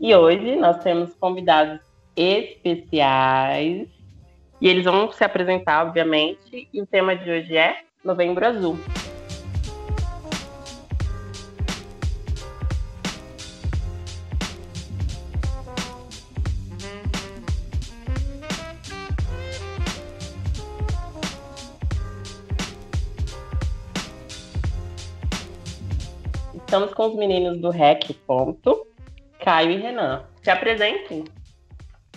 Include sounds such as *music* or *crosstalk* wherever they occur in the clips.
E hoje nós temos convidados especiais. E eles vão se apresentar, obviamente. E o tema de hoje é Novembro Azul. Estamos com os meninos do REC Ponto. Caio e Renan. Se apresentem.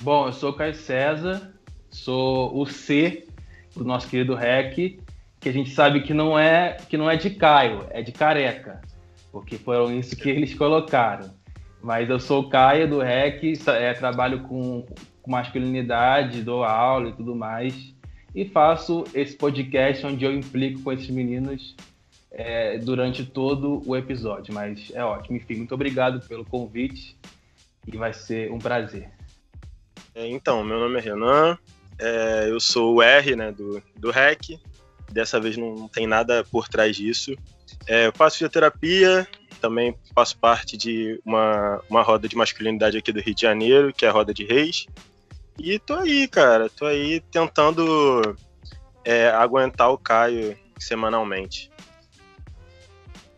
Bom, eu sou o Caio César, sou o C do nosso querido REC, que a gente sabe que não é que não é de Caio, é de careca, porque foram isso que eles colocaram. Mas eu sou o Caio do REC, é, trabalho com, com masculinidade, dou aula e tudo mais, e faço esse podcast onde eu implico com esses meninos é, durante todo o episódio. Mas é ótimo. Enfim, muito obrigado pelo convite e vai ser um prazer. É, então, meu nome é Renan, é, eu sou o R né, do, do REC. Dessa vez não tem nada por trás disso. É, eu faço fisioterapia, também faço parte de uma, uma roda de masculinidade aqui do Rio de Janeiro, que é a Roda de Reis. E tô aí, cara, tô aí tentando é, aguentar o Caio semanalmente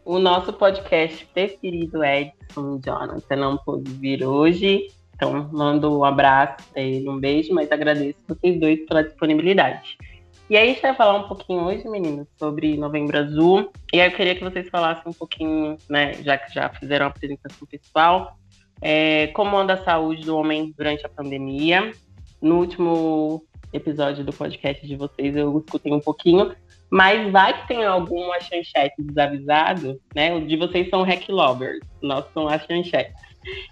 o nosso podcast preferido, Edson Jonathan, não pôde vir hoje. Então, mando um abraço a ele, um beijo, mas agradeço vocês dois pela disponibilidade. E aí, a gente vai falar um pouquinho hoje, meninos, sobre Novembro Azul. E aí, eu queria que vocês falassem um pouquinho, né, já que já fizeram a apresentação pessoal, é, como anda a saúde do homem durante a pandemia. No último episódio do podcast de vocês, eu escutei um pouquinho, mas vai que tem alguma chanchete desavisado, né? O de vocês são hack lovers, nós somos as chanchetes.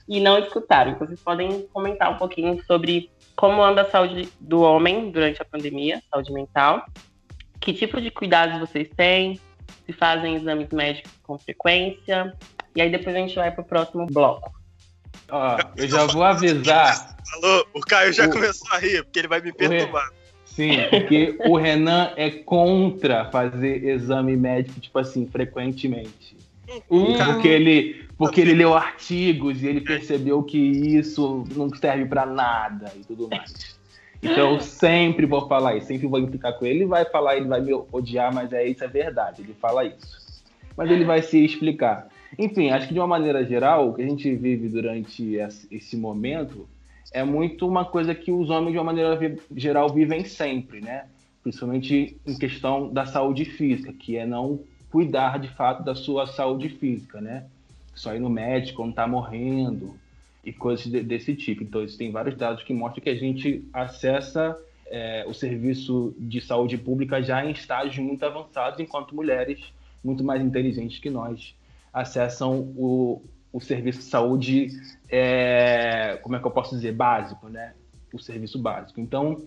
E não escutaram. Então, vocês podem comentar um pouquinho sobre como anda a saúde do homem durante a pandemia, saúde mental. Que tipo de cuidados vocês têm? Se fazem exames médicos com frequência. E aí depois a gente vai para o próximo bloco. Ó, eu já vou avisar. Falou, o Caio já o... começou a rir, porque ele vai me perturbar. Sim, porque o Renan é contra fazer exame médico, tipo assim, frequentemente. Hum, porque ele, porque ele leu artigos e ele percebeu que isso não serve para nada e tudo mais. Então eu sempre vou falar isso, sempre vou implicar com ele, ele vai falar, ele vai me odiar, mas é isso é verdade, ele fala isso. Mas ele vai se explicar. Enfim, acho que de uma maneira geral, o que a gente vive durante esse momento é muito uma coisa que os homens, de uma maneira geral, vivem sempre, né? Principalmente em questão da saúde física, que é não cuidar de fato da sua saúde física, né? Só ir no médico quando está morrendo e coisas de, desse tipo. Então, tem vários dados que mostram que a gente acessa é, o serviço de saúde pública já em estágios muito avançados, enquanto mulheres muito mais inteligentes que nós acessam o, o serviço de saúde, é, como é que eu posso dizer, básico, né? O serviço básico. Então,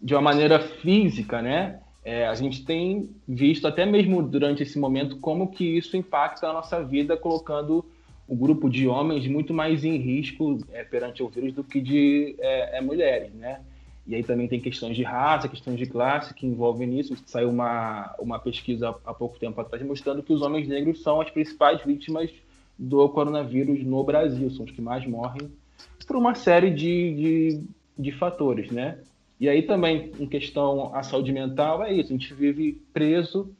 de uma maneira física, né? É, a gente tem visto até mesmo durante esse momento como que isso impacta a nossa vida, colocando o grupo de homens muito mais em risco é, perante o vírus do que de é, é mulheres, né? E aí também tem questões de raça, questões de classe que envolvem nisso. Saiu uma, uma pesquisa há pouco tempo atrás mostrando que os homens negros são as principais vítimas do coronavírus no Brasil, são os que mais morrem por uma série de, de, de fatores, né? E aí também, em questão à saúde mental, é isso, a gente vive preso,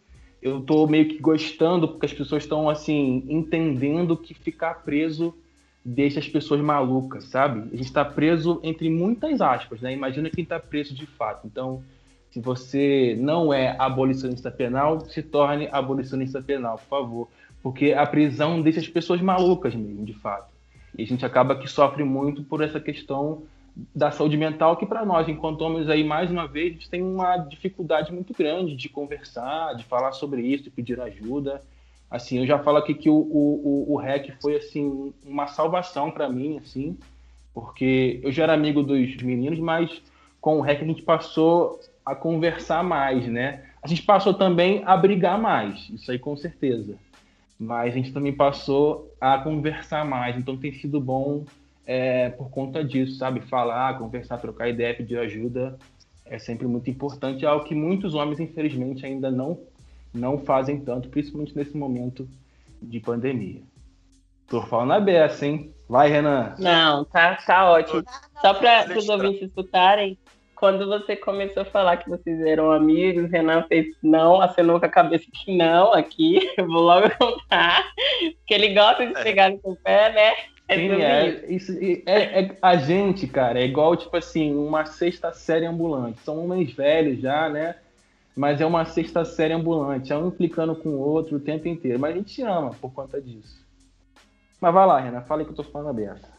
eu estou meio que gostando, porque as pessoas estão, assim, entendendo que ficar preso deixa as pessoas malucas, sabe? A gente está preso entre muitas aspas, né? Imagina quem está preso de fato. Então, se você não é abolicionista penal, se torne abolicionista penal, por favor porque a prisão deixa as pessoas malucas mesmo, de fato. E a gente acaba que sofre muito por essa questão da saúde mental, que para nós, enquanto homens aí, mais uma vez, a gente tem uma dificuldade muito grande de conversar, de falar sobre isso, de pedir ajuda. Assim, eu já falo aqui que o, o, o REC foi, assim, uma salvação para mim, assim, Porque eu já era amigo dos meninos, mas com o REC a gente passou a conversar mais, né? A gente passou também a brigar mais, isso aí com certeza. Mas a gente também passou a conversar mais, então tem sido bom é, por conta disso, sabe? Falar, conversar, trocar ideia, pedir ajuda é sempre muito importante. É algo que muitos homens, infelizmente, ainda não, não fazem tanto, principalmente nesse momento de pandemia. Tô falando a beça, hein? Vai, Renan. Não, tá, tá ótimo. Só para os ouvintes escutarem, quando você começou a falar que vocês eram amigos, Renan fez não, acenou com a cabeça que não aqui. *laughs* Eu vou logo contar. Que ele gosta de pegar no seu pé, né? É Sim, é, isso, é, é, a gente, cara, é igual, tipo assim, uma sexta série ambulante. São homens velhos já, né? Mas é uma sexta série ambulante, é um implicando com o outro o tempo inteiro. Mas a gente ama por conta disso. Mas vai lá, Renan, fala aí que eu tô falando aberto.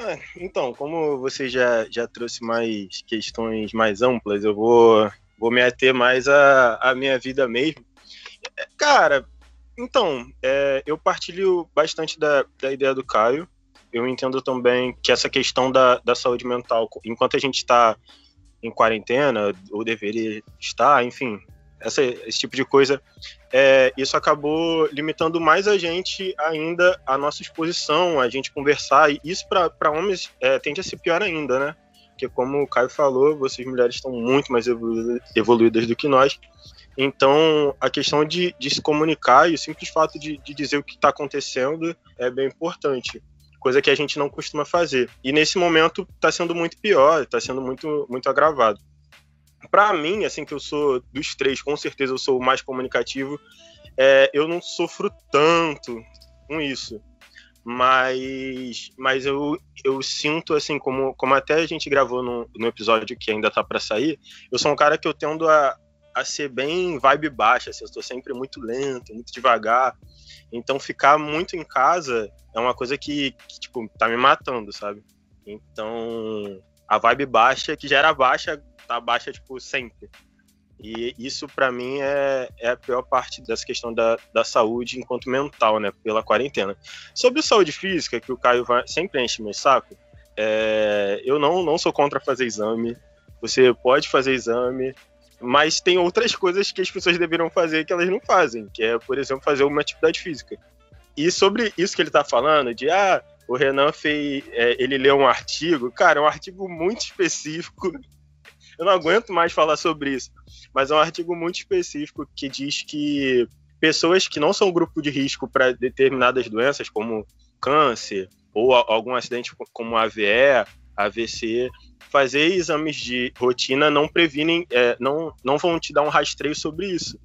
Ah, então, como você já, já trouxe mais questões mais amplas, eu vou, vou me ater mais à, à minha vida mesmo. Cara, então, é, eu partilho bastante da, da ideia do Caio. Eu entendo também que essa questão da, da saúde mental, enquanto a gente está em quarentena, ou deveria estar, enfim, essa, esse tipo de coisa, é, isso acabou limitando mais a gente ainda a nossa exposição, a gente conversar, e isso para homens é, tende a ser pior ainda, né? Porque, como o Caio falou, vocês mulheres estão muito mais evoluídas do que nós, então, a questão de, de se comunicar e o simples fato de, de dizer o que está acontecendo é bem importante. Coisa que a gente não costuma fazer. E nesse momento está sendo muito pior, está sendo muito, muito agravado. Para mim, assim, que eu sou dos três, com certeza eu sou o mais comunicativo, é, eu não sofro tanto com isso. Mas, mas eu, eu sinto, assim, como, como até a gente gravou no, no episódio que ainda tá para sair, eu sou um cara que eu tendo a, a ser bem vibe baixa, assim, eu estou sempre muito lento, muito devagar. Então ficar muito em casa é uma coisa que, que, tipo, tá me matando, sabe? Então, a vibe baixa, que já era baixa, tá baixa, tipo, sempre. E isso, para mim, é, é a pior parte dessa questão da, da saúde enquanto mental, né? Pela quarentena. Sobre saúde física, que o Caio vai, sempre enche meu saco, é, eu não, não sou contra fazer exame. Você pode fazer exame, mas tem outras coisas que as pessoas deveriam fazer que elas não fazem, que é, por exemplo, fazer uma atividade física. E sobre isso que ele está falando, de ah, o Renan fez. É, ele leu um artigo, cara, é um artigo muito específico. Eu não aguento mais falar sobre isso. Mas é um artigo muito específico que diz que pessoas que não são grupo de risco para determinadas doenças, como câncer, ou algum acidente como AVE, AVC, fazer exames de rotina não previnem, é, não, não vão te dar um rastreio sobre isso.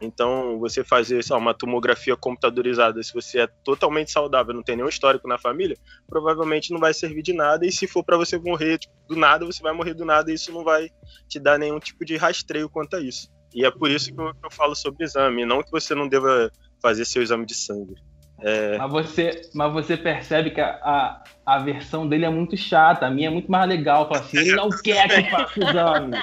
Então, você fazer uma tomografia computadorizada, se você é totalmente saudável, não tem nenhum histórico na família, provavelmente não vai servir de nada. E se for para você morrer tipo, do nada, você vai morrer do nada e isso não vai te dar nenhum tipo de rastreio quanto a isso. E é por isso que eu, que eu falo sobre exame, não que você não deva fazer seu exame de sangue. É... Mas, você, mas você percebe que a, a, a, versão dele é muito chata, a minha é muito mais legal. Fala assim, ele não quer que eu *laughs* faça exame.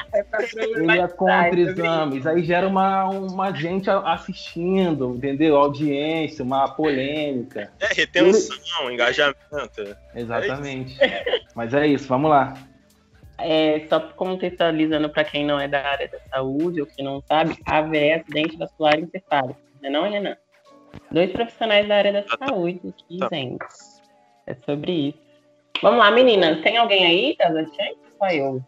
ele é contra exames. Aí gera uma, uma gente assistindo, entendeu? Audiência, uma polêmica. É, retenção, ele... engajamento. Exatamente. É *laughs* mas é isso, vamos lá. É, só contextualizando para quem não é da área da saúde ou que não sabe, AVE é acidente vascular encefálico, não é não, Renan? Dois profissionais da área da ah, tá. saúde aqui, tá. gente. É sobre isso. Vamos lá, meninas. Tem alguém aí das chances? Só eu.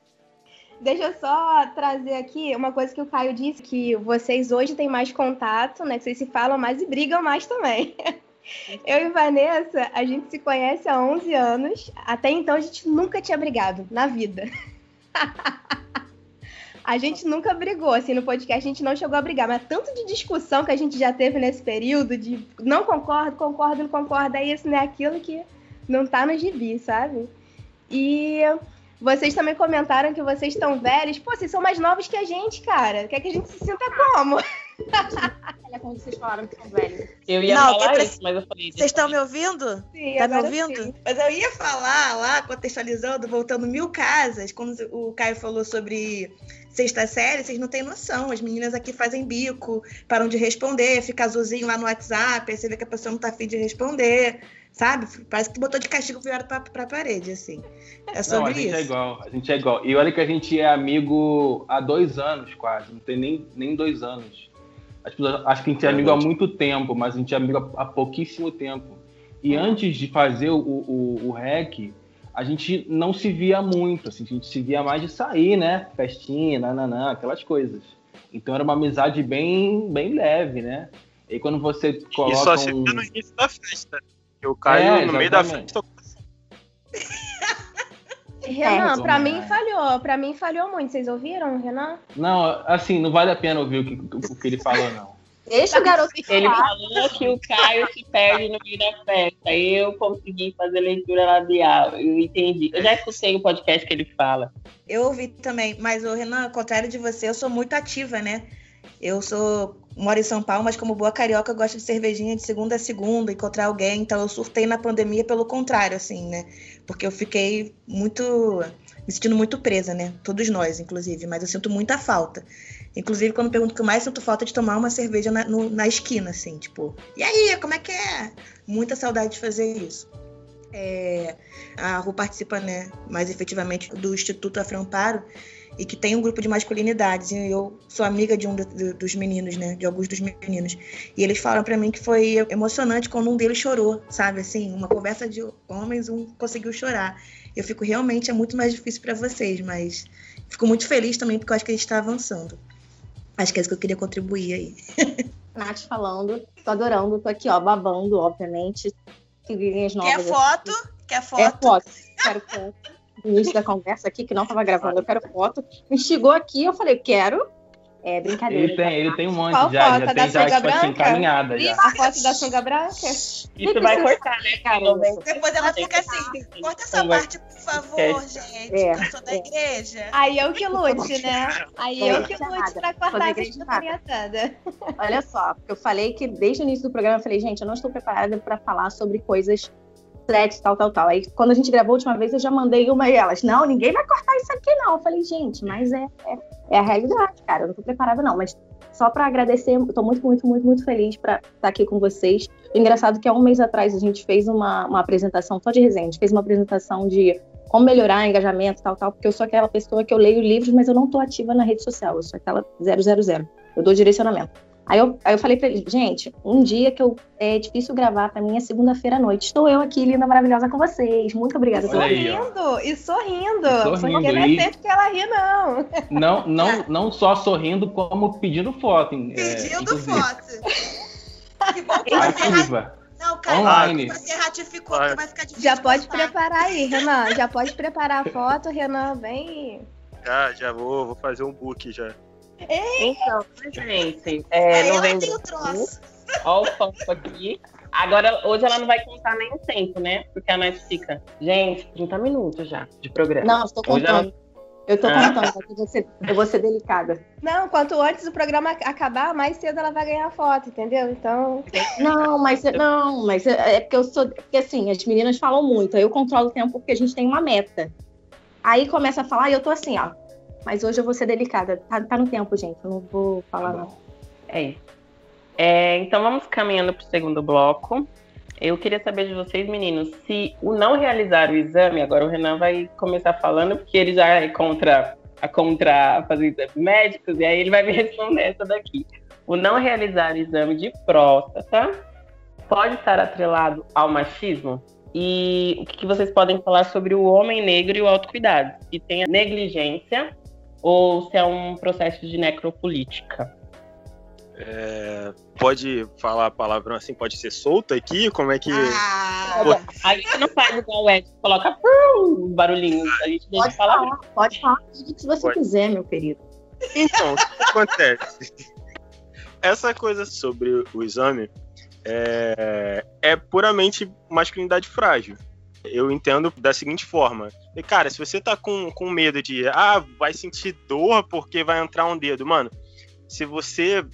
Deixa eu só trazer aqui uma coisa que o Caio disse, que vocês hoje têm mais contato, né? Que vocês se falam mais e brigam mais também. *laughs* Eu e Vanessa, a gente se conhece há 11 anos. Até então a gente nunca tinha brigado na vida. *laughs* A gente nunca brigou, assim, no podcast a gente não chegou a brigar, mas tanto de discussão que a gente já teve nesse período, de não concordo, concordo, não concordo, é isso, né? Aquilo que não tá no gibi, sabe? E vocês também comentaram que vocês estão velhos. Pô, vocês são mais novos que a gente, cara. Quer que a gente se sinta como? É como vocês falaram que são velhos. Eu ia Não, falar isso, mas eu falei. Vocês estão me ouvindo? Sim, Tá me ouvindo? sim. Mas eu ia falar lá, contextualizando, voltando mil casas, quando o Caio falou sobre sexta série, vocês não têm noção. As meninas aqui fazem bico, param de responder, fica azulzinho lá no WhatsApp, aí você vê que a pessoa não tá afim de responder, sabe? Parece que botou de castigo virado pra, pra parede, assim. É Não, sobre a gente isso. é igual, a gente é igual. E olha que a gente é amigo há dois anos quase, não tem nem, nem dois anos. As pessoas acham que a gente é amigo há muito tempo, mas a gente é amigo há pouquíssimo tempo. E antes de fazer o, o, o REC, a gente não se via muito, assim, a gente se via mais de sair, né? Festinha, nananã, aquelas coisas. Então era uma amizade bem, bem leve, né? E quando você E coloca só se um... no início da festa. Eu caio É, no meio da festa. Renan, pra como mim falhou. Pra mim falhou muito. Vocês ouviram, Renan? Não, assim, não vale a pena ouvir o que, o que ele falou, não. Deixa o garoto Ele falou que o Caio se perde no meio da festa. Eu consegui fazer leitura labial. Eu entendi. Eu já escutei o podcast que ele fala. Eu ouvi também, mas o Renan, ao contrário de você, eu sou muito ativa, né? Eu sou moro em São Paulo, mas como boa carioca, eu gosto de cervejinha de segunda a segunda, encontrar alguém. Então eu surtei na pandemia pelo contrário, assim, né? Porque eu fiquei muito me sentindo muito presa, né? Todos nós, inclusive, mas eu sinto muita falta. Inclusive, quando pergunto o que eu mais sinto falta é de tomar uma cerveja na, no- na esquina, assim, tipo, e aí, como é que é? Muita saudade de fazer isso. É, a Ru participa, né, mais efetivamente do Instituto Aframparo e que tem um grupo de masculinidades. E eu sou amiga de um do- do- dos meninos, né, de alguns dos meninos. E eles falaram pra mim que foi emocionante quando um deles chorou, sabe? Assim, uma conversa de homens, um conseguiu chorar. Eu fico realmente é muito mais difícil pra vocês, mas fico muito feliz também porque eu acho que a gente tá avançando. Acho que é isso que eu queria contribuir aí. *laughs* Nath falando, tô adorando, tô aqui, ó, babando, obviamente. Figurinhas novas. Quer foto? Quer É foto? foto. Quero foto. *laughs* No início da conversa aqui, que não tava gravando, eu quero foto. Me chegou aqui, eu falei, quero. É brincadeira. Ele tem, ele tem um monte Qual já, foto? já Da tem já, tipo assim, branca? encaminhada já. A foto da sunga branca? Isso vai cortar, né? Cara, Depois ela fica assim, corta essa parte, por favor, gente, É, eu sou da é. igreja. Aí eu que lute, né? Aí Não eu que lute pra cortar essa toda. Olha só, porque eu falei que desde o início do programa eu falei, gente, eu não estou preparada para falar sobre coisas sexo, tal, tal, tal. Aí quando a gente gravou a última vez, eu já mandei uma e elas, não, ninguém vai cortar isso aqui, não. Eu falei, gente, mas é, é, é a realidade, cara. Eu não tô preparada, não. Mas só para agradecer, tô muito, muito, muito, muito feliz para estar aqui com vocês. Engraçado que há um mês atrás a gente fez uma, uma apresentação, só de resenha, a gente fez uma apresentação de como melhorar engajamento, tal, tal, porque eu sou aquela pessoa que eu leio livros, mas eu não tô ativa na rede social, eu sou aquela 000. Eu dou direcionamento. Aí eu, aí eu falei pra ele, gente, um dia que eu, é difícil gravar pra mim é segunda-feira à noite. Estou eu aqui, linda, maravilhosa, com vocês. Muito obrigada. Sorrindo, e sorrindo. E sorrindo, Porque não é e- sempre que ela ri, não. Não, não, não só sorrindo, como pedindo foto. hein? É, Pedindo inclusive. foto. Que bom que Ativa. não, cara, Online. você ratificou que vai ficar difícil. Já de pode postar. preparar aí, Renan. Já pode preparar a foto, Renan. Vem. Já, já vou, vou fazer um book já. Então, gente, é, Aí eu novembro. Ó o foco aqui. Agora, hoje ela não vai contar nem o tempo, né? Porque a Nath fica. Gente, 30 minutos já de programa. Não, estou contando. Eu tô Ah. contando, eu vou, ser, eu vou ser delicada. Não, quanto antes o programa acabar, mais cedo ela vai ganhar a foto, entendeu? Então, Não, mas não, mas é é porque eu sou. Porque assim, as meninas falam muito, aí eu controlo o tempo porque a gente tem uma meta. Aí começa a falar e eu tô assim, ó. Mas hoje eu vou ser delicada. Tá, tá no tempo, gente. Eu não vou falar, Tá não. É isso. É, então vamos caminhando para o segundo bloco. Eu queria saber de vocês, meninos, se o não realizar o exame, agora o Renan vai começar falando, porque ele já é contra, a contra fazer exames médicos, e aí ele vai me responder essa daqui. O não realizar o exame de próstata pode estar atrelado ao machismo? E o que que vocês podem falar sobre o homem negro e o autocuidado? Se tem a negligência ou se é um processo de necropolítica? É, pode falar a palavra assim, pode ser solta aqui? Como é que. Ah, Pô, gente não faz igual o Ed, coloca prum, barulhinhos. A gente deixa Pode falar. falar, pode falar tudo que você Pode. quiser, meu querido. Então, o que acontece? *laughs* Essa coisa sobre o exame é, é puramente masculinidade frágil. Eu entendo da seguinte forma. E, Cara, se você tá com, com medo de, ah, vai sentir dor porque vai entrar um dedo, mano, se você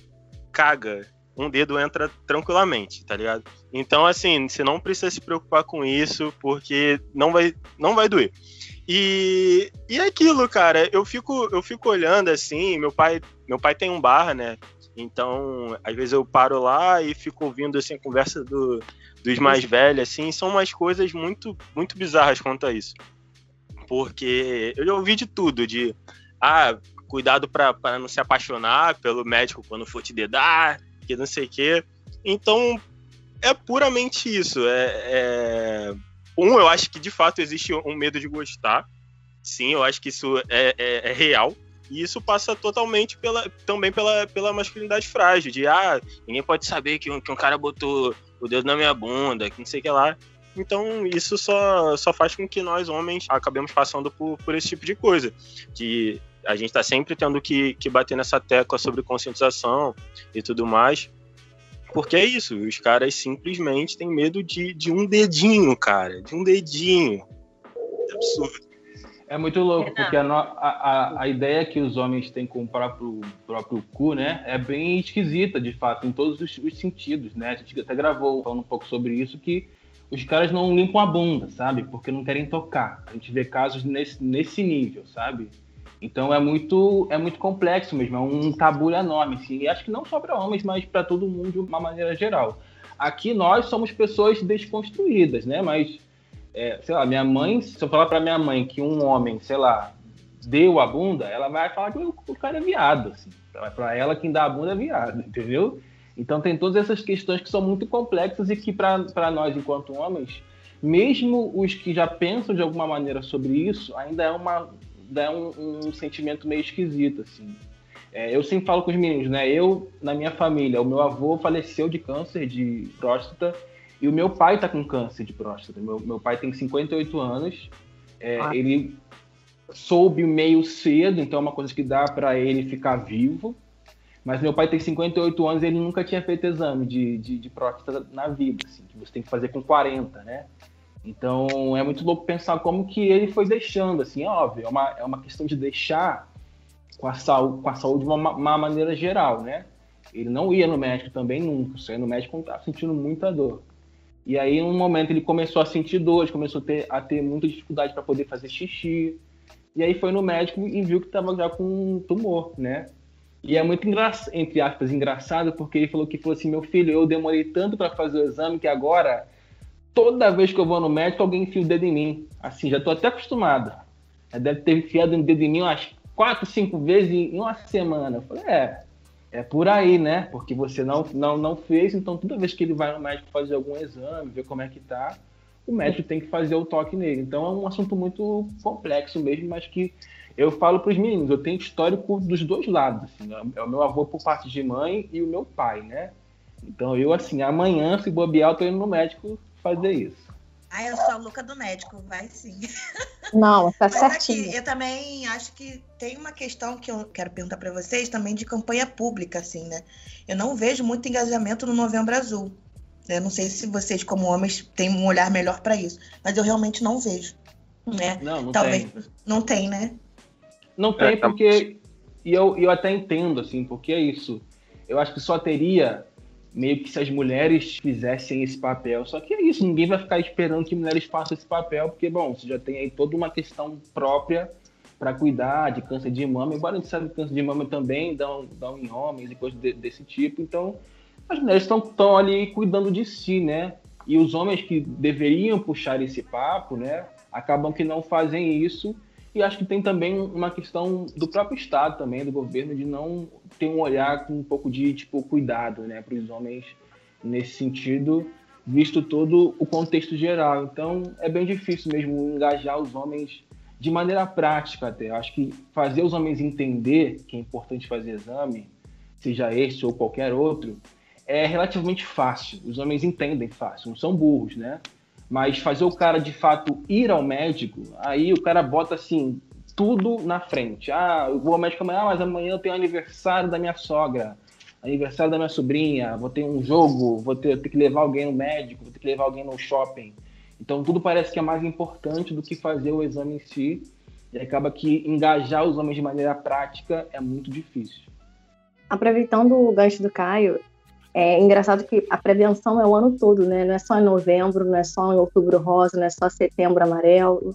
caga, um dedo entra tranquilamente, tá ligado? Então, assim, você não precisa se preocupar com isso, porque não vai, não vai doer. E, e é aquilo, cara, eu fico, eu fico olhando assim, meu pai, meu pai tem um bar, né? Então, às vezes eu paro lá e fico ouvindo assim a conversa do, dos mais velhos, assim, são umas coisas muito, muito bizarras quanto a isso. Porque eu já ouvi de tudo, de ah, cuidado para não se apaixonar pelo médico quando for te dedar, que não sei o quê. Então, é puramente isso. É, é, Um, eu acho que de fato existe um medo de gostar. Sim, eu acho que isso é, é, é real. E isso passa totalmente pela, também pela, pela masculinidade frágil, de ah, ninguém pode saber que um, que um cara botou o dedo na minha bunda, que não sei o que lá. Então, isso só, só faz com que nós, homens, acabemos passando por, por esse tipo de coisa. Que a gente está sempre tendo que, que bater nessa tecla sobre conscientização e tudo mais. Porque é isso, os caras simplesmente têm medo de, de um dedinho, cara. De um dedinho. É absurdo. É muito louco, porque a, a, a, ideia que os homens têm com o próprio, próprio cu, né, é bem esquisita, de fato, em todos os, os, sentidos, né? A gente até gravou falando um pouco sobre isso, que os caras não limpam a bunda, sabe? Porque não querem tocar. A gente vê casos nesse, nesse nível, sabe? Então é muito, é muito complexo mesmo, é um tabu enorme, assim. E acho que não só para homens, mas para todo mundo de uma maneira geral. Aqui nós somos pessoas desconstruídas, né? Mas, é, sei lá, minha mãe, se eu falar para minha mãe que um homem, sei lá, deu a bunda, ela vai falar que o, cara é viado, assim. Para ela, quem dá a bunda é viado, entendeu? Então tem todas essas questões que são muito complexas e que para nós, enquanto homens, mesmo os que já pensam de alguma maneira sobre isso, ainda é uma dá um, um sentimento meio esquisito, assim. É, eu sempre falo com os meninos, né? Eu, na minha família, o meu avô faleceu de câncer de próstata e o meu pai tá com câncer de próstata. Meu, meu pai tem 58 anos, é, ah. ele soube meio cedo, então é uma coisa que dá para ele ficar vivo. Mas meu pai tem 58 anos e ele nunca tinha feito exame de, de, de próstata na vida, assim, que você tem que fazer com 40, né? Então é muito louco pensar como que ele foi deixando, assim, óbvio, é uma, é uma questão de deixar com a, saúde, com a saúde de uma, uma maneira geral, né? Ele não ia no médico também nunca, só ia no médico quando estava sentindo muita dor. E aí, em um momento, ele começou a sentir dor, começou a ter, a ter muita dificuldade para poder fazer xixi. E aí foi no médico e viu que estava já com um tumor, né? E é muito engraçado, entre aspas, engraçado, porque ele falou que falou assim: meu filho, eu demorei tanto para fazer o exame que agora toda vez que eu vou no médico, alguém enfia o dedo em mim. Assim, já tô até acostumado. Deve ter enfiado um dedo em mim umas quatro, cinco vezes em uma semana. Eu falei, é, é por aí, né? Porque você não, não, não fez, então toda vez que ele vai no médico fazer algum exame, ver como é que tá, o médico tem que fazer o toque nele. Então é um assunto muito complexo mesmo, mas que eu falo para os meninos, eu tenho histórico dos dois lados. Assim, é o meu avô por parte de mãe e o meu pai, né? Então eu, assim, amanhã, se bobear, eu tô indo no médico fazer isso. Ah, eu sou a louca do médico, vai sim. Não, tá certinho. Aqui, eu também acho que tem uma questão que eu quero perguntar para vocês também de campanha pública, assim, né? Eu não vejo muito engajamento no Novembro Azul. Eu não sei se vocês, como homens, têm um olhar melhor para isso, mas eu realmente não vejo. Né? Não, não Talvez tem. não tem, né? Não tem, é, tá porque. E eu, eu até entendo, assim, porque é isso. Eu acho que só teria meio que se as mulheres fizessem esse papel. Só que é isso, ninguém vai ficar esperando que mulheres façam esse papel, porque, bom, você já tem aí toda uma questão própria para cuidar de câncer de mama, embora a gente saiba que câncer de mama também dão, dão em homens e coisas de, desse tipo, então as mulheres estão ali cuidando de si, né? E os homens que deveriam puxar esse papo, né, acabam que não fazem isso e acho que tem também uma questão do próprio Estado também, do governo, de não ter um olhar com um pouco de tipo cuidado né, para os homens nesse sentido, visto todo o contexto geral. Então é bem difícil mesmo engajar os homens de maneira prática até. Acho que fazer os homens entender que é importante fazer exame, seja esse ou qualquer outro, é relativamente fácil. Os homens entendem fácil, não são burros, né? Mas fazer o cara de fato ir ao médico, aí o cara bota assim tudo na frente. Ah, eu vou ao médico amanhã, ah, mas amanhã eu tenho aniversário da minha sogra, aniversário da minha sobrinha, vou ter um jogo, vou ter, ter que levar alguém no médico, vou ter que levar alguém no shopping. Então tudo parece que é mais importante do que fazer o exame em si. E acaba que engajar os homens de maneira prática é muito difícil. aproveitando o gancho do Caio, é engraçado que a prevenção é o ano todo, né? Não é só em novembro, não é só em outubro rosa, não é só setembro amarelo.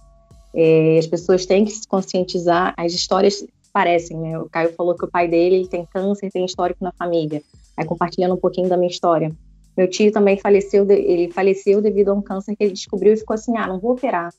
É, as pessoas têm que se conscientizar. As histórias parecem, né? O Caio falou que o pai dele tem câncer, tem histórico na família. Aí compartilhando um pouquinho da minha história. Meu tio também faleceu, ele faleceu devido a um câncer que ele descobriu e ficou assim, ah, não vou operar.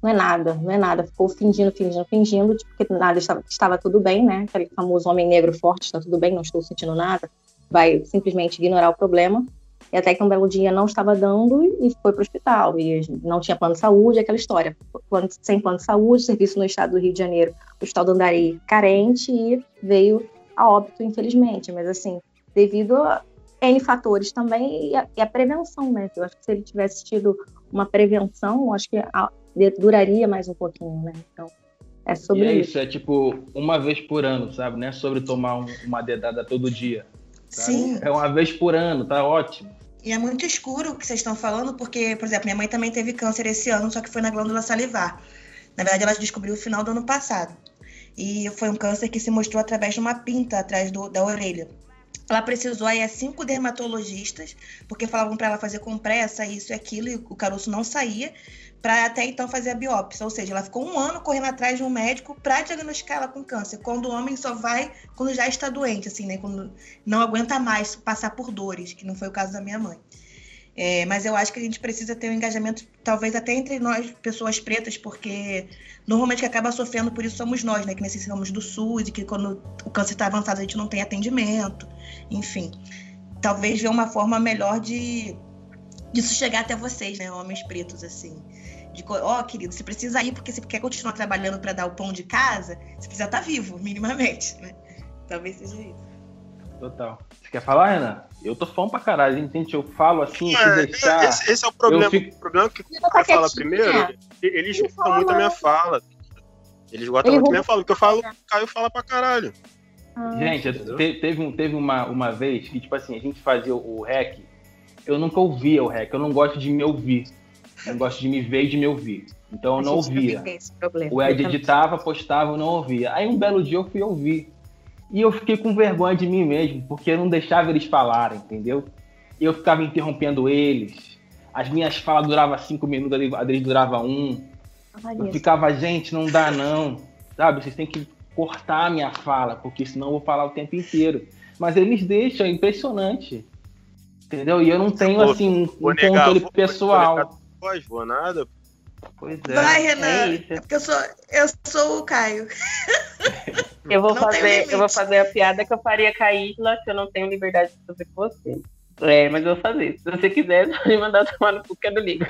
Não é nada, não é nada. Ficou fingindo, fingindo, fingindo, tipo, que nada estava, estava tudo bem, né? Aquele famoso homem negro forte, está tudo bem, não estou sentindo nada. Vai simplesmente ignorar o problema. E até que um belo dia não estava dando e foi para o hospital. E não tinha plano de saúde, aquela história. Plano, sem plano de saúde, serviço no estado do Rio de Janeiro, o hospital do Andari carente e veio a óbito, infelizmente. Mas assim, devido a N fatores também e a, e a, prevenção, né? Eu acho que se ele tivesse tido uma prevenção, acho que a, duraria mais um pouquinho, né? Então, é sobre e é isso. isso. É tipo uma vez por ano, sabe? Não é sobre tomar um, uma dedada todo dia. Sabe? Sim. É uma vez por ano, tá ótimo. E é muito escuro o que vocês estão falando, porque, por exemplo, minha mãe também teve câncer esse ano, só que foi na glândula salivar. Na verdade, ela descobriu no final do ano passado. E foi um câncer que se mostrou através de uma pinta atrás do, da orelha. Ela precisou aí a cinco dermatologistas, porque falavam para ela fazer compressa, isso e aquilo, e o caroço não saía, para até então fazer a biópsia. Ou seja, ela ficou um ano correndo atrás de um médico para diagnosticar ela com câncer, quando o homem só vai quando já está doente, assim, né? Quando não aguenta mais passar por dores, que não foi o caso da minha mãe. É, mas eu acho que a gente precisa ter um engajamento, talvez até entre nós, pessoas pretas, porque normalmente que acaba sofrendo por isso somos nós, né? Que necessitamos do SUS e que quando o câncer está avançado a gente não tem atendimento, enfim. Talvez ver uma forma melhor de disso chegar até vocês, né? Homens pretos, assim. De, ó, oh, querido, você precisa ir porque você quer continuar trabalhando para dar o pão de casa, você precisa estar tá vivo, minimamente, né? Talvez seja isso. Total. Você quer falar, Renan? Eu tô fã pra caralho, entende? Eu falo assim, é, deixar. Esse, esse, é o problema. Fico... O problema é que o cara fala primeiro, eles gostam muito da minha fala. Eles gostam muito da minha fala, porque eu falo, o Caio fala pra caralho. Ah, gente, te, teve, um, teve uma, uma vez que, tipo assim, a gente fazia o, o rec, eu nunca ouvia o rec, eu não gosto de me ouvir. Eu gosto de me ver e de me ouvir. Então eu não ouvia. O Ed editava, postava, eu não ouvia. Aí um belo dia eu fui ouvir. E eu fiquei com vergonha de mim mesmo, porque eu não deixava eles falarem, entendeu? Eu ficava interrompendo eles. As minhas falas duravam cinco minutos, a deles durava um. Eu ficava, gente, não dá não. Sabe, vocês têm que cortar a minha fala, porque senão eu vou falar o tempo inteiro. Mas eles deixam, é impressionante. Entendeu? E eu não tenho, assim, um, um controle pessoal. Vou, vou, vou nada, Pois é. Vai, Renan. É, é, porque eu sou, eu sou o Caio. *laughs* Eu vou, fazer, eu vou fazer a piada que eu faria com a Isla, que eu não tenho liberdade de fazer com você. É, mas eu vou fazer. Se você quiser, *laughs* me mandar tomar no cu que eu não ligo.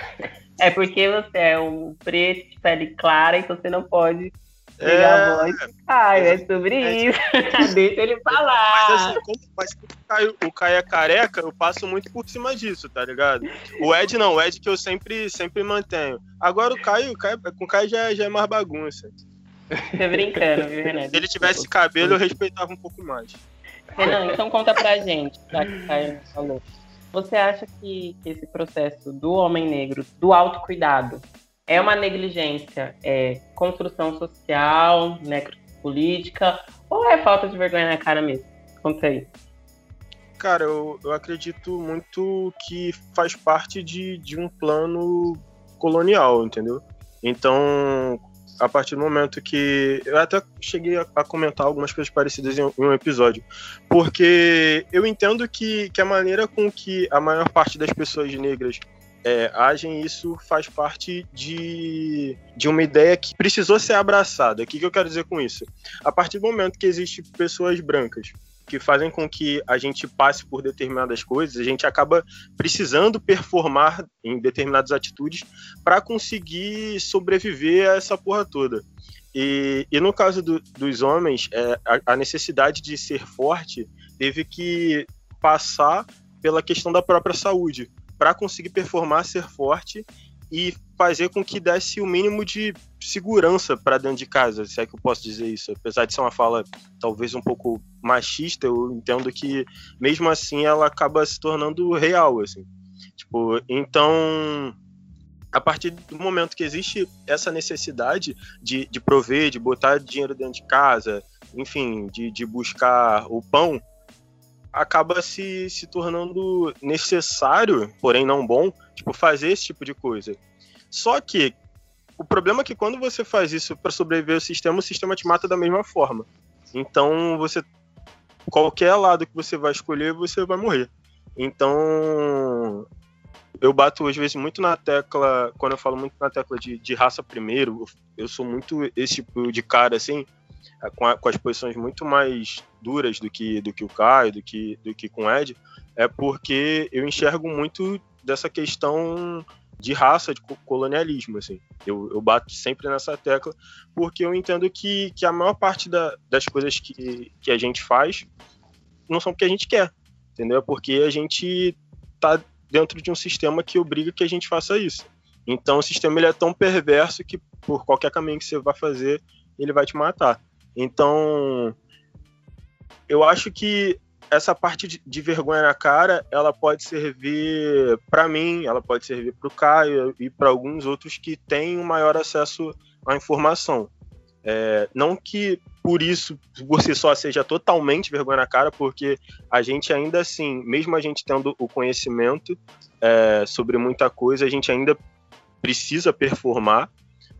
É porque você é um preto de pele clara, então você não pode é... a voz. Caio, é sobre é... isso. *laughs* Deixa ele falar. Mas assim, como, mas como o, Caio, o Caio é careca, eu passo muito por cima disso, tá ligado? O Ed não, o Ed que eu sempre, sempre mantenho. Agora o Caio, o Caio com o Caio já, já é mais bagunça. Tô brincando, viu, Renan? Se ele tivesse cabelo, eu respeitava um pouco mais. Renan, então conta pra gente, já que o Caio falou. Você acha que esse processo do homem negro, do autocuidado, é uma negligência, é construção social, necropolítica, ou é falta de vergonha na cara mesmo? Conta aí. Cara, eu, eu acredito muito que faz parte de, de um plano colonial, entendeu? Então, a partir do momento que. Eu até cheguei a, a comentar algumas coisas parecidas em, em, um episódio. Porque eu entendo que, que a maneira com que a maior parte das pessoas negras é, agem, isso faz parte de, de uma ideia que precisou ser abraçada. O que, que eu quero dizer com isso? A partir do momento que existem pessoas brancas que fazem com que a gente passe por determinadas coisas, a gente acaba precisando performar em determinadas atitudes para conseguir sobreviver a essa porra toda. E, e no caso do, dos homens, é, a, a necessidade de ser forte teve que passar pela questão da própria saúde para conseguir performar, ser forte e fazer com que desse o mínimo de segurança para dentro de casa, se é que eu posso dizer isso. Apesar de ser uma fala talvez um pouco machista, eu entendo que mesmo assim ela acaba se tornando real, assim. Tipo, então a partir do momento que existe essa necessidade de, de prover, de botar dinheiro dentro de casa, enfim, de, de buscar o pão, acaba se, se tornando necessário, porém não bom, tipo, fazer esse tipo de coisa. Só que o problema é que quando você faz isso para sobreviver ao sistema, o sistema te mata da mesma forma. Então, você qualquer lado que você vai escolher, você vai morrer. Então, eu bato às vezes muito na tecla, quando eu falo muito na tecla de, de raça primeiro, eu sou muito esse tipo de cara assim, com, a, com, as posições muito mais duras do que, do que o Caio, do que, do que com o Ed, é porque eu enxergo muito dessa questão de raça, de colonialismo, assim. Eu, eu bato sempre nessa tecla, porque eu entendo que, que a maior parte da, das coisas que, que a gente faz não são porque a gente quer, entendeu? É porque a gente tá dentro de um sistema que obriga que a gente faça isso. Então o sistema ele é tão perverso que por qualquer caminho que você vai fazer, ele vai te matar. Então, eu acho que essa parte de, de vergonha na cara, ela pode servir para mim, ela pode servir para o Caio e para alguns outros que têm um maior acesso à informação. É, não que por isso você só seja totalmente vergonha na cara, porque a gente ainda assim, mesmo a gente tendo o conhecimento é, sobre muita coisa, a gente ainda precisa performar,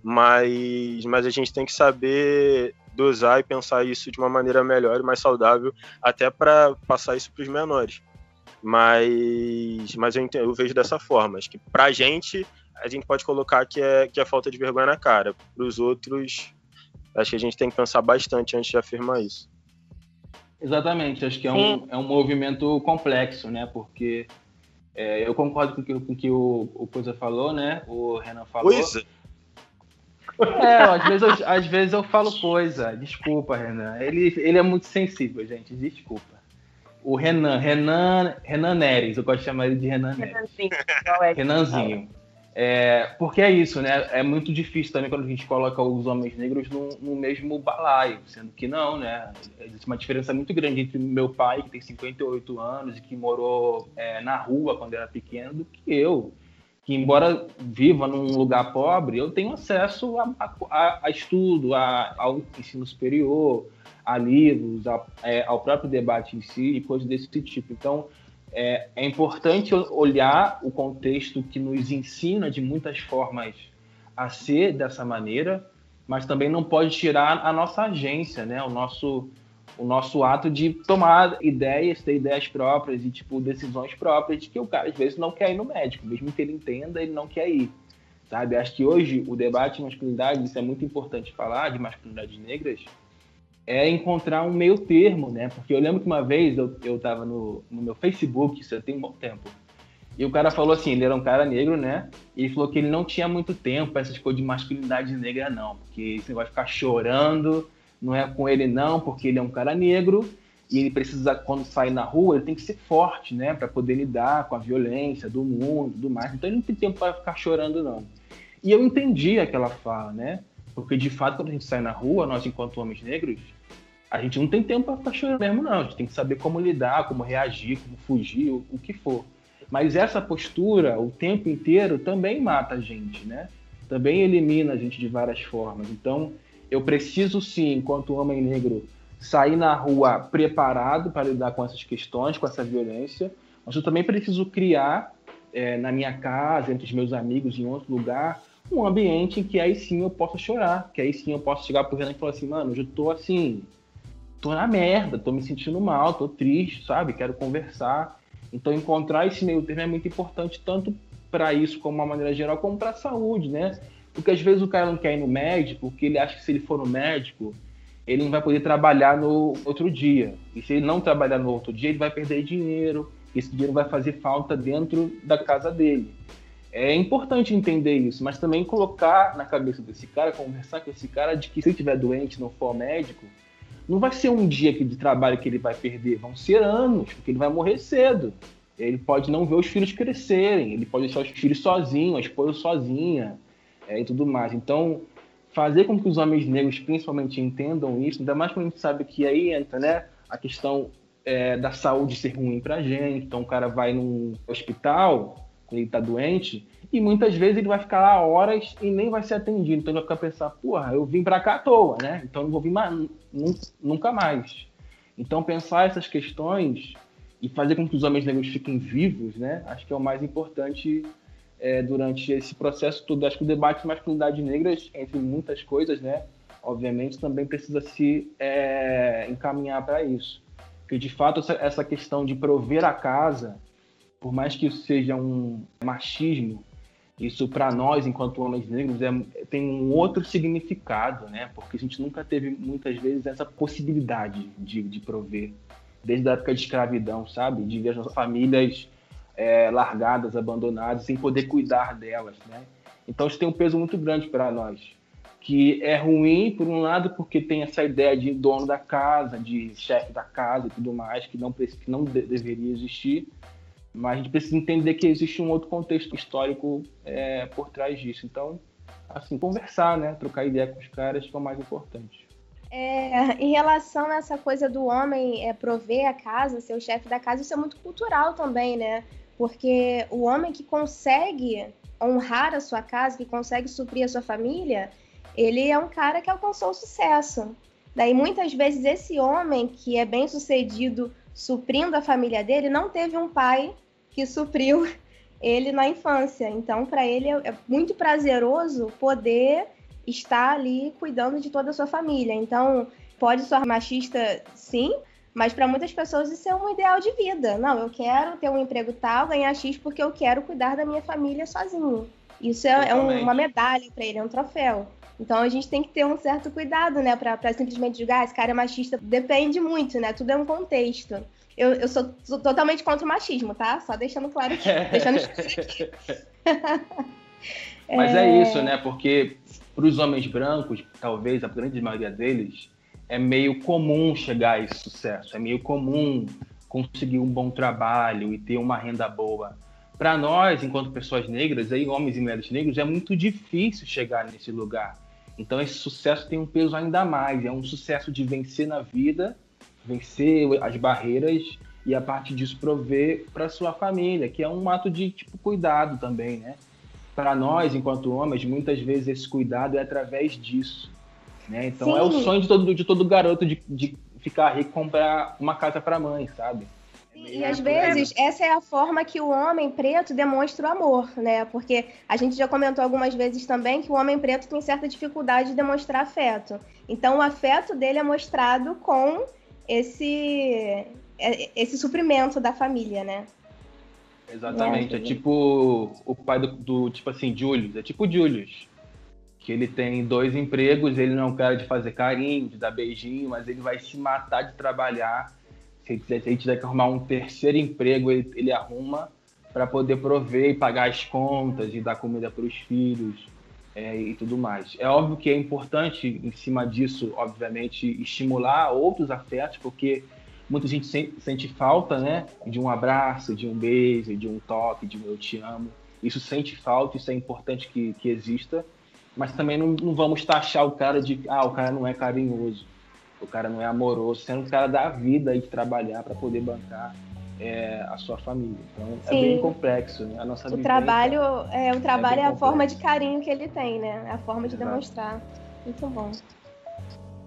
mas, mas a gente tem que saber dosar e pensar isso de uma maneira melhor e mais saudável, até para passar isso para os menores. Mas, mas eu, entendo, eu vejo dessa forma. Acho que para a gente, a gente pode colocar que é, que é falta de vergonha na cara. Para os outros, acho que a gente tem que pensar bastante antes de afirmar isso. Exatamente, acho que é um, é um movimento complexo, né? Porque é, eu concordo com o que, com que o, o Coisa falou, né? O Renan falou. Coisa? É, às vezes, eu, às vezes eu falo coisa. Desculpa, Renan. Ele, ele é muito sensível, gente. Desculpa. O Renan, Renan, Renan Neres, eu gosto de chamar ele de Renan Neres. Renanzinho. É Renanzinho. É, porque é isso, né? É muito difícil também quando a gente coloca os homens negros no, no, mesmo balaio, sendo que não, né? Existe uma diferença muito grande entre meu pai, que tem 58 anos e que morou é, na rua quando era pequeno, do que eu que embora viva num lugar pobre, eu tenho acesso a, a, a estudo, a, ao ensino superior, a livros, a, é, ao próprio debate em si e coisas desse tipo. Então, é, é, importante olhar o contexto que nos ensina de muitas formas a ser dessa maneira, mas também não pode tirar a nossa agência, né? O nosso o nosso ato de tomar ideias, ter ideias próprias e, tipo, decisões próprias de que o cara, às vezes, não quer ir no médico. Mesmo que ele entenda, ele não quer ir, sabe? Acho que hoje o debate de masculinidade, isso é muito importante falar, de masculinidades negras, é encontrar um meio termo, né? Porque eu lembro que uma vez eu, eu tava no, no meu Facebook, isso tem um bom tempo, e o cara falou assim, ele era um cara negro, né? E ele falou que ele não tinha muito tempo essas coisas de masculinidade negra, não. Porque você vai ficar chorando não é com ele não, porque ele é um cara negro e ele precisa, quando sai na rua, ele tem que ser forte, né, para poder lidar com a violência do mundo, do mais. Então ele não tem tempo para ficar chorando não. E eu entendi aquela fala, né? Porque de fato quando a gente sai na rua, nós enquanto homens negros, a gente não tem tempo para ficar chorando mesmo não. A gente tem que saber como lidar, como reagir, como fugir, o, o que for. Mas essa postura, o tempo inteiro, também mata a gente, né? Também elimina a gente de várias formas. Então, eu preciso sim, enquanto homem negro, sair na rua preparado para lidar com essas questões, com essa violência, mas eu também preciso criar é, na minha casa, entre os meus amigos, em outro lugar, um ambiente em que aí sim eu possa chorar, que aí sim eu possa chegar pro Renan e falar assim, mano, eu tô assim, tô na merda, tô me sentindo mal, tô triste, sabe? Quero conversar. Então encontrar esse meio termo é muito importante tanto para isso como uma maneira geral, como para a saúde, né? Porque às vezes o cara não quer ir no médico, porque ele acha que se ele for no médico, ele não vai poder trabalhar no outro dia. E se ele não trabalhar no outro dia, ele vai perder dinheiro. Esse dinheiro vai fazer falta dentro da casa dele. É importante entender isso, mas também colocar na cabeça desse cara, conversar com esse cara de que se ele estiver doente, não for médico, não vai ser um dia de trabalho que ele vai perder, vão ser anos, porque ele vai morrer cedo. Ele pode não ver os filhos crescerem, ele pode deixar os filhos sozinhos, a esposa sozinha, é, e tudo mais. Então, fazer com que os homens negros, principalmente, entendam isso, ainda mais quando a gente sabe que aí entra né, a questão é, da saúde ser ruim para a gente. Então, o cara vai num hospital, quando ele está doente, e muitas vezes ele vai ficar lá horas e nem vai ser atendido. Então, ele vai ficar pensando, porra, eu vim para cá à toa, né? Então, não vou vir mais, nunca mais. Então, pensar essas questões e fazer com que os homens negros fiquem vivos, né? Acho que é o mais importante é, durante esse processo todo. Acho que o debate de masculinidade negra, entre muitas coisas, né? Obviamente, também precisa se é, encaminhar para isso. Porque, de fato, essa, questão de prover a casa, por mais que isso seja um machismo, isso para nós, enquanto homens negros, é, tem um outro significado, né? Porque a gente nunca teve, muitas vezes, essa possibilidade de, de prover. Desde a época de escravidão, sabe? De ver as famílias é, largadas, abandonadas, sem poder cuidar delas, né? Então isso tem um peso muito grande para nós, que é ruim por um lado porque tem essa ideia de dono da casa, de chefe da casa e tudo mais que não que não de deveria existir, mas a gente precisa entender que existe um outro contexto histórico é, por trás disso. Então, assim, conversar, né, trocar ideia com os caras que é o mais importante. É, em relação a essa coisa do homem é, prover a casa, ser o chefe da casa, isso é muito cultural também, né? Porque o homem que consegue honrar a sua casa, que consegue suprir a sua família, ele é um cara que alcançou o sucesso. Daí muitas vezes esse homem que é bem sucedido suprindo a família dele não teve um pai que supriu *laughs* ele na infância. Então, para ele é muito prazeroso poder estar ali cuidando de toda a sua família. Então, pode ser machista, sim, mas para muitas pessoas isso é um ideal de vida. Não, eu quero ter um emprego tal, ganhar X porque eu quero cuidar da minha família sozinho. Isso é, é um, uma medalha para ele, é um troféu. Então a gente tem que ter um certo cuidado, né, para simplesmente julgar ah, esse cara é machista. Depende muito, né? Tudo é um contexto. Eu, eu sou, sou, totalmente contra o machismo, tá? Só deixando claro aqui. *laughs* deixando aqui. Mas é... é isso, né? Porque para os homens brancos, talvez a grande maioria deles, é meio comum chegar a esse sucesso, é meio comum conseguir um bom trabalho e ter uma renda boa. Para nós, enquanto pessoas negras, aí homens e mulheres negros, é muito difícil chegar nesse lugar. Então esse sucesso tem um peso ainda mais, é um sucesso de vencer na vida, vencer as barreiras e a partir disso prover para sua família, que é um ato de tipo cuidado também, né? Para nós, enquanto homens, muitas vezes esse cuidado é através disso. Né? Então Sim. é o sonho de todo, de todo garoto de, de ficar rico e comprar uma casa para mãe, sabe? E, e às vezes essa é a forma que o homem preto demonstra o amor, né? Porque a gente já comentou algumas vezes também que o homem preto tem certa dificuldade de demonstrar afeto. Então o afeto dele é mostrado com esse é, esse suprimento da família, né? Exatamente. É, é tipo o pai do, do, tipo assim, Julius. É tipo Julius que ele tem dois empregos, ele não é um cara de fazer carinho, de dar beijinho, mas ele vai se matar de trabalhar. Se ele, se ele tiver que arrumar um terceiro emprego, ele, ele arruma para poder prover e pagar as contas e dar comida para os filhos é, e tudo mais. É óbvio que é importante, em cima disso, obviamente, estimular outros afetos, porque muita gente sente falta né, de um abraço, de um beijo, de um toque, de um eu te amo. Isso sente falta, isso é importante que, que exista mas também não, não, vamos taxar o cara de ah, o cara não é carinhoso, o cara não é amoroso, sendo que o cara dá a vida e trabalhar para poder bancar é, a sua família. Então Sim. é bem complexo, né? A nossa o trabalho é o trabalho é, é a forma de carinho que ele tem, né? É a forma de Exato. demonstrar. Muito bom.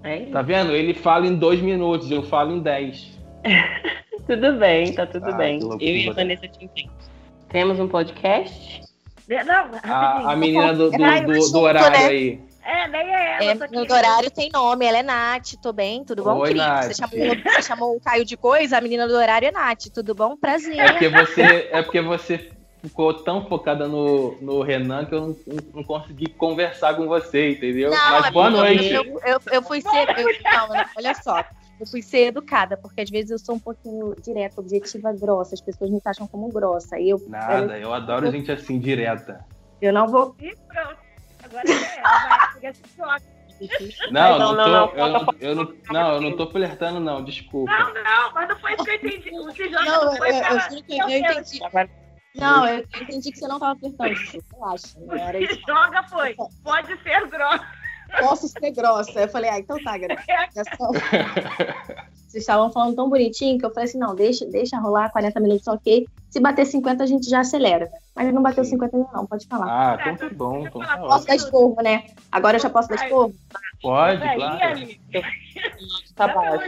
É tá vendo? Ele fala em dois minutos, eu falo em dez. *laughs* tudo bem, tá tudo ah, bem. Eu e a Vanessa te entendo. Temos um podcast não, a, a menina do, do, do, do horário né? aí. É, nem é ela. É, no horário tem nome, ela é Nath, tô bem? Tudo bom, Oi, Nath. Você chamou, você chamou o Caio de coisa, a menina do horário é Nath, tudo bom? Prazer. É porque você, é porque você ficou tão focada no, no Renan que eu não, não consegui conversar com você, entendeu? Não, Mas boa noite. Eu, eu, eu fui ser. Eu, não, olha só. Eu fui ser educada, porque às vezes eu sou um pouquinho direta, objetiva, grossa. As pessoas me acham como grossa. E eu, Nada, eu, eu adoro eu, gente assim, direta. Eu não vou. E pronto. Agora é, vai, não, não, não, não, eu, não, eu não, não, eu não tô flertando, não, desculpa. Não, não, mas não foi isso que eu entendi. O não, não foi eu, eu, eu, eu entendi. Não, eu entendi que você não tava flertando, relaxa. Era isso. *laughs* Joga foi, pode ser grossa posso ser grossa. Eu falei, ah, então tá, galera. *laughs* Vocês estavam falando tão bonitinho que eu falei assim, não, deixa, deixa rolar 40 minutos, ok. Se bater 50, a gente já acelera. Mas não bateu Sim. 50 ainda não, pode falar. Ah, então tá bom. Então tá posso dar esporro, né? Agora eu já posso dar esporro? Pode, claro. Tá bom.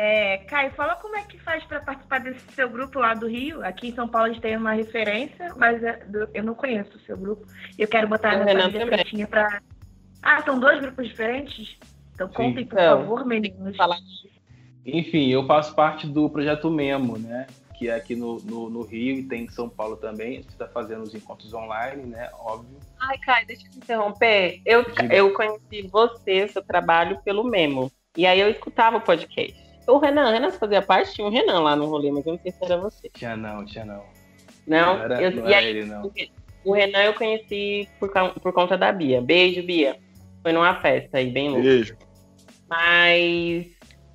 É, Caio, fala como é que faz para participar desse seu grupo lá do Rio. Aqui em São Paulo a gente tem uma referência, mas é eu não conheço o seu grupo. Eu quero botar família também. pretinha para. Ah, são dois grupos diferentes? Então Sim. contem, por Então, favor, meninos. Falar Enfim, eu faço parte do projeto Memo, né? Que é aqui no, no, no Rio e tem em São Paulo também. A gente está fazendo os encontros online, né? Óbvio. Ai, Caio, deixa eu te interromper. Eu, Diga. eu conheci você, seu trabalho, pelo Memo. E aí eu escutava o podcast. O Renan, o Renan fazia parte? Tinha um Renan lá no rolê, mas eu não sei se era você. Tinha não, tinha não. Não? Não era, Eu- não e era aí, ele, não. o Renan eu conheci por, por conta da Bia. Beijo, Bia. Foi numa festa aí, bem louca. Beijo. Mas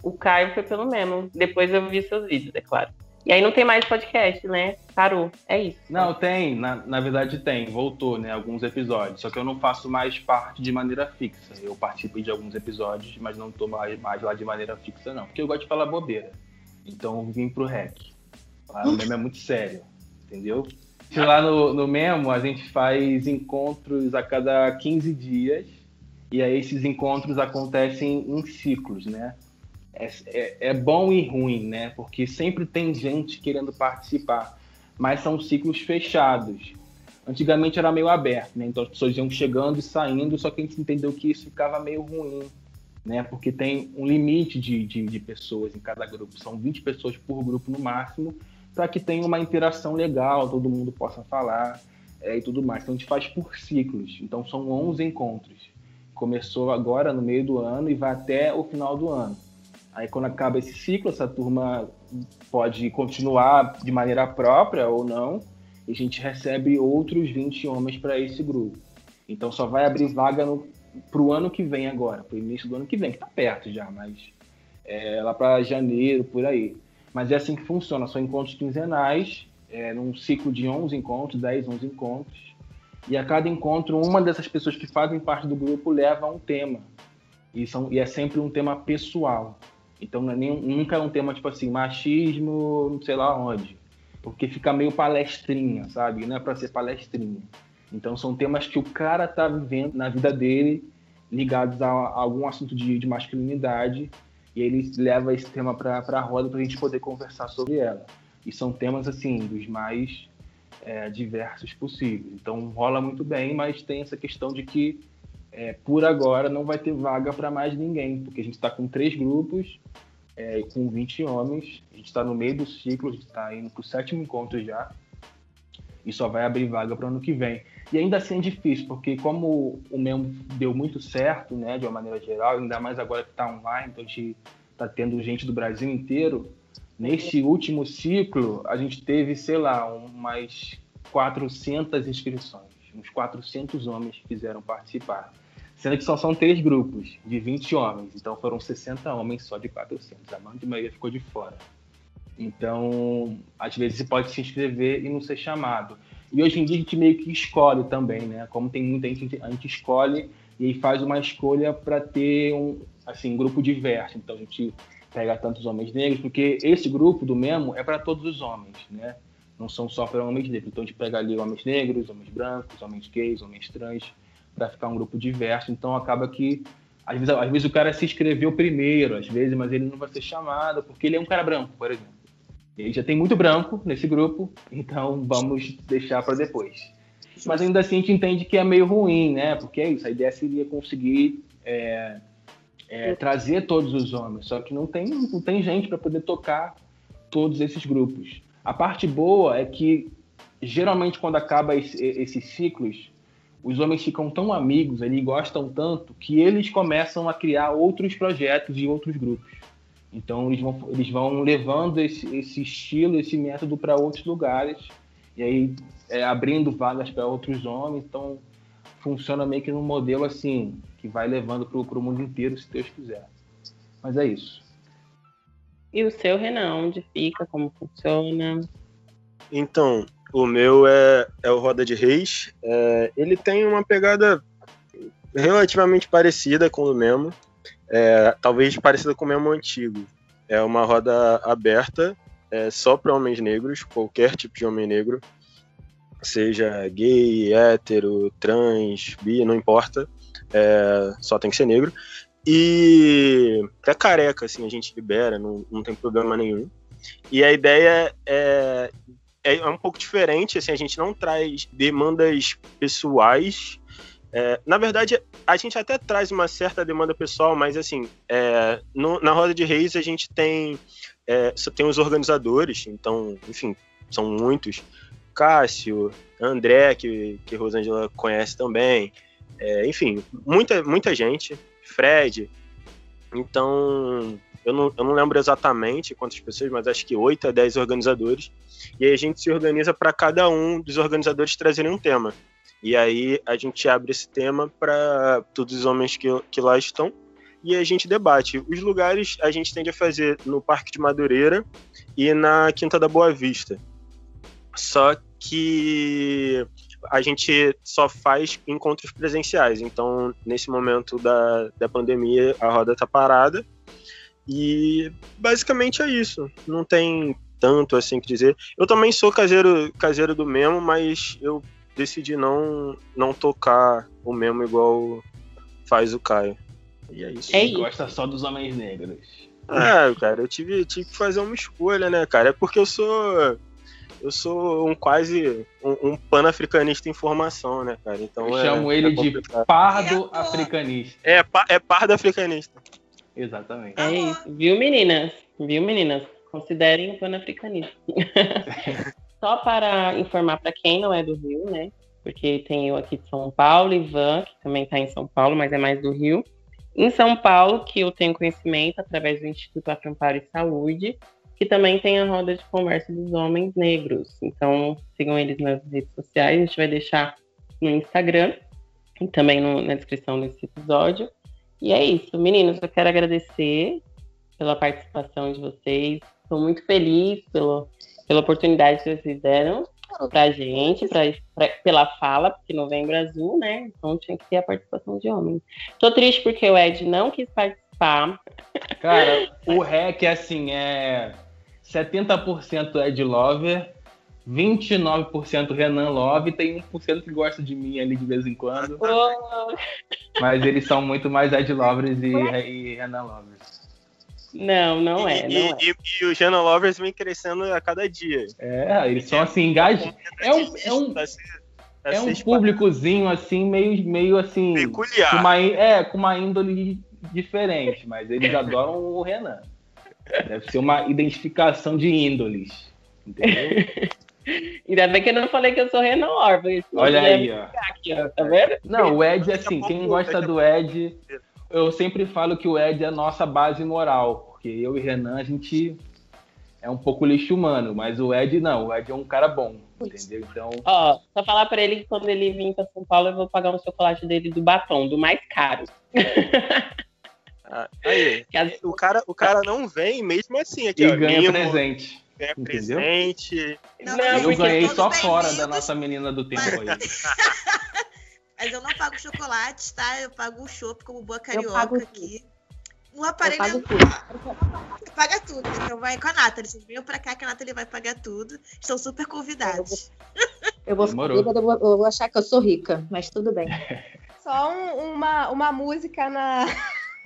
o Caio foi pelo Memo. Depois eu vi seus vídeos, é claro. E aí não tem mais podcast, né? Parou. É isso. Não, tem, na, na verdade tem, voltou, né? Alguns episódios. Só que eu não faço mais parte de maneira fixa. Eu participei de alguns episódios, mas não tô mais, mais lá de maneira fixa, não. Porque eu gosto de falar bobeira. Então eu vim pro REC. Lá no Memo é muito sério, entendeu? Lá no, no Memo a gente faz encontros a cada 15 dias. E aí esses encontros acontecem em ciclos, né? É, é, é bom e ruim, né? Porque sempre tem gente querendo participar mas são ciclos fechados. Antigamente era meio aberto, né? Então as pessoas iam chegando e saindo, só que a gente entendeu que isso ficava meio ruim, né? Porque tem um limite de, de, de pessoas em cada grupo. São 20 pessoas por grupo no máximo, para que tenha uma interação legal, todo mundo possa falar é, e tudo mais. Então a gente faz por ciclos. Então são 11 encontros. Começou agora no meio do ano e vai até o final do ano. Aí quando acaba esse ciclo, essa turma pode continuar de maneira própria ou não, e a gente recebe outros 20 homens para esse grupo. Então só vai abrir vaga para o ano que vem agora, para o início do ano que vem, que está perto já, mas é, lá para janeiro, por aí. Mas é assim que funciona, são encontros quinzenais, é, num ciclo de 11 encontros, 10, 11 encontros, e a cada encontro, uma dessas pessoas que fazem parte do grupo leva um tema, e, são, e é sempre um tema pessoal. Então é nem, nunca é um tema tipo assim, machismo, não sei lá onde. Porque fica meio palestrinha, sabe? Não é para ser palestrinha. Então são temas que o cara tá vivendo na vida dele, ligados a, a algum assunto de, de masculinidade, e ele leva esse tema para a roda para a gente poder conversar sobre ela. E são temas assim, dos mais é, diversos possíveis. Então rola muito bem, mas tem essa questão de que é, por agora não vai ter vaga para mais ninguém, porque a gente está com três grupos, é, com 20 homens, a gente está no meio do ciclo, a gente está indo para o sétimo encontro já, e só vai abrir vaga para o ano que vem. E ainda assim é difícil, porque como o MEM deu muito certo, né, de uma maneira geral, ainda mais agora que está online, então a gente está tendo gente do Brasil inteiro, nesse último ciclo a gente teve, sei lá, umas 400 inscrições, uns 400 homens que quiseram participar. Sendo que só são três grupos de 20 homens, então foram 60 homens só de 400. A grande maioria ficou de fora. Então, às vezes você pode se inscrever e não ser chamado. E hoje em dia a gente meio que escolhe também, né? Como tem muita gente, a gente escolhe e aí faz uma escolha para ter um assim, grupo diverso. Então a gente pega tantos homens negros, porque esse grupo do Memo é para todos os homens, né? Não são só para homens negros. Então a gente pega ali homens negros, homens brancos, homens gays, homens trans, para ficar um grupo diverso. Então acaba que às vezes, às vezes o cara se inscreveu primeiro, às vezes, mas ele não vai ser chamado porque ele é um cara branco, por exemplo. E aí já tem muito branco nesse grupo, então vamos deixar para depois. Mas ainda assim a gente entende que é meio ruim, né? Porque é isso, a ideia seria conseguir é, é, trazer todos os homens, só que não tem, não tem gente para poder tocar todos esses grupos. A parte boa é que geralmente quando acaba esse, esses ciclos, os homens ficam tão amigos, eles gostam tanto que eles começam a criar outros projetos e outros grupos. Então eles vão, eles vão levando esse, esse estilo, esse método para outros lugares e aí é, abrindo vagas para outros homens. Então funciona meio que num modelo assim que vai levando para o mundo inteiro, se Deus quiser. Mas é isso. E o seu, Renan, onde fica, como funciona? Então, o meu é, é o Roda de Reis. É, ele tem uma pegada relativamente parecida com o Memo. É, talvez parecida com o Memo antigo. É uma roda aberta, é, só para homens negros, qualquer tipo de homem negro. Seja gay, hétero, trans, bi, não importa. É, só tem que ser negro. E até careca, assim, a gente libera, não, não tem problema nenhum. E a ideia é, é, é um pouco diferente, assim, a gente não traz demandas pessoais. É, na verdade, a gente até traz uma certa demanda pessoal, mas assim, é, no, na Roda de Reis a gente tem, é, tem os organizadores, então, enfim, são muitos. Cássio, André, que, que Rosângela conhece também, é, enfim, muita, muita gente, Fred. Então, eu não, eu não lembro exatamente quantas pessoas, mas acho que 8 a 10 organizadores. E aí a gente se organiza para cada um dos organizadores trazerem um tema. E aí a gente abre esse tema para todos os homens que, que lá estão e a gente debate. Os lugares a gente tende a fazer no Parque de Madureira e na Quinta da Boa Vista. Só que a gente só faz encontros presenciais. Então, nesse momento da, da pandemia, a roda tá parada. E basicamente é isso. Não tem tanto assim que dizer. Eu também sou caseiro, caseiro do Memo, mas eu decidi não, não tocar o Memo igual faz o Caio. E é isso. É isso. Gosta só dos homens negros. É, cara, eu tive, tive que fazer uma escolha, né, cara? É porque eu sou eu sou um quase um, um pan-africanista em formação, né, cara? Então eu é, chamo ele é de pardo africanista. É, é pardo africanista. Exatamente. É isso. Viu, meninas? Viu, meninas? Considerem o pan-africanista. *laughs* Só para informar para quem não é do Rio, né? Porque tem eu aqui de São Paulo, Ivan, que também está em São Paulo, mas é mais do Rio. Em São Paulo, que eu tenho conhecimento através do Instituto Aframparo e Saúde, que também tem a roda de conversa dos homens negros. Então, sigam eles nas redes sociais, a gente vai deixar no Instagram e também no, na descrição desse episódio. E é isso, meninos, eu quero agradecer pela participação de vocês. Estou muito feliz pelo, pela oportunidade que vocês deram pra gente, pra, pra, pela fala, porque novembro azul, né? Então tinha que ter a participação de homens. Tô triste porque o Ed não quis participar. Cara, o REC, assim, é 70% é Ed Lover, 29% Renan Love, tem 1% que gosta de mim ali de vez em quando. Oh. Mas eles são muito mais Ed Lovers e, e Renan Lovers. Não, não é. E, não e, é. e, os Renan Lovers vem crescendo a cada dia. É, eles são assim, engajados. É um, é um, é um públicozinho assim, meio, meio assim. Peculiar. Com uma, é, com uma índole diferente, mas eles adoram o Renan. Deve ser uma identificação de índoles. Entendeu? *laughs* Ainda bem que eu não falei que eu sou Renan Orba. Olha aí, ó. Aqui, ó. Tá vendo? Não, o Ed, assim, quem gosta do Ed, eu sempre falo que o Ed é a nossa base moral. Porque eu e Renan, a gente é um pouco lixo humano, mas o Ed não, o Ed é um cara bom, entendeu? Então. Ó, só falar pra ele que quando ele vir pra São Paulo, eu vou pagar um chocolate dele do batom, do mais caro. Ah, aí, *laughs* as... o, cara, o cara não vem mesmo assim aqui, e ó, ganha mimo, presente. Ganha entendeu? presente. Não, não, eu ganhei só fora da nossa menina do tempo aí. *laughs* Mas eu não pago chocolate, tá? Eu pago o chopp como boa carioca aqui. Um aparelho. Eu pago tudo. *laughs* Paga tudo. Então vai com a Nathalie. Vocês venham pra cá que a Nathalie vai pagar tudo. Estão super convidados. Eu vou, eu vou, eu vou, eu vou achar que eu sou rica, mas tudo bem. *laughs* Só um, uma, uma música na,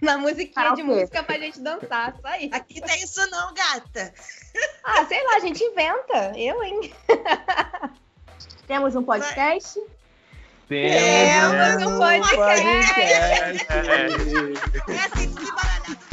na musiquinha de música pra gente dançar, só isso. Aqui tem isso não, gata. Ah, sei lá, a gente inventa. Eu, hein? *laughs* Temos um podcast? Temos um podcast. É assim que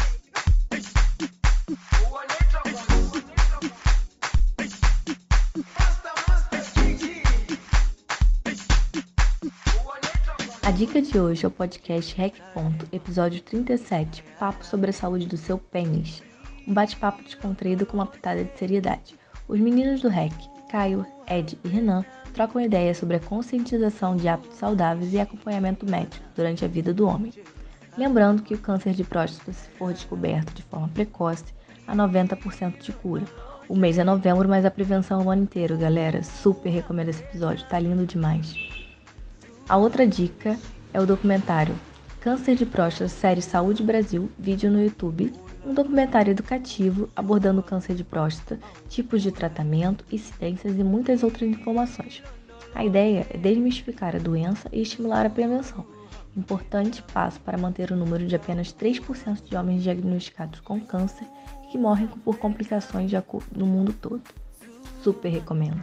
A dica de hoje é o podcast Rec Ponto, episódio 37, Papo sobre a saúde do seu pênis. Um bate-papo descontraído com uma pitada de seriedade. Os meninos do Rec, Caio, Ed e Renan, trocam ideias sobre a conscientização de hábitos saudáveis e acompanhamento médico durante a vida do homem. Lembrando que o câncer de próstata, se for descoberto de forma precoce, há 90% de cura. O mês é novembro, mas a prevenção é o ano inteiro, galera. Super recomendo esse episódio, tá lindo demais. A outra dica é o documentário Câncer de Próstata, série Saúde Brasil, vídeo no YouTube, um documentário educativo abordando o câncer de próstata, tipos de tratamento, incidências e muitas outras informações. A ideia é desmistificar a doença e estimular a prevenção. importante passo para manter o número de apenas 3% de homens diagnosticados com câncer que morrem por complicações no mundo todo. Super recomendo.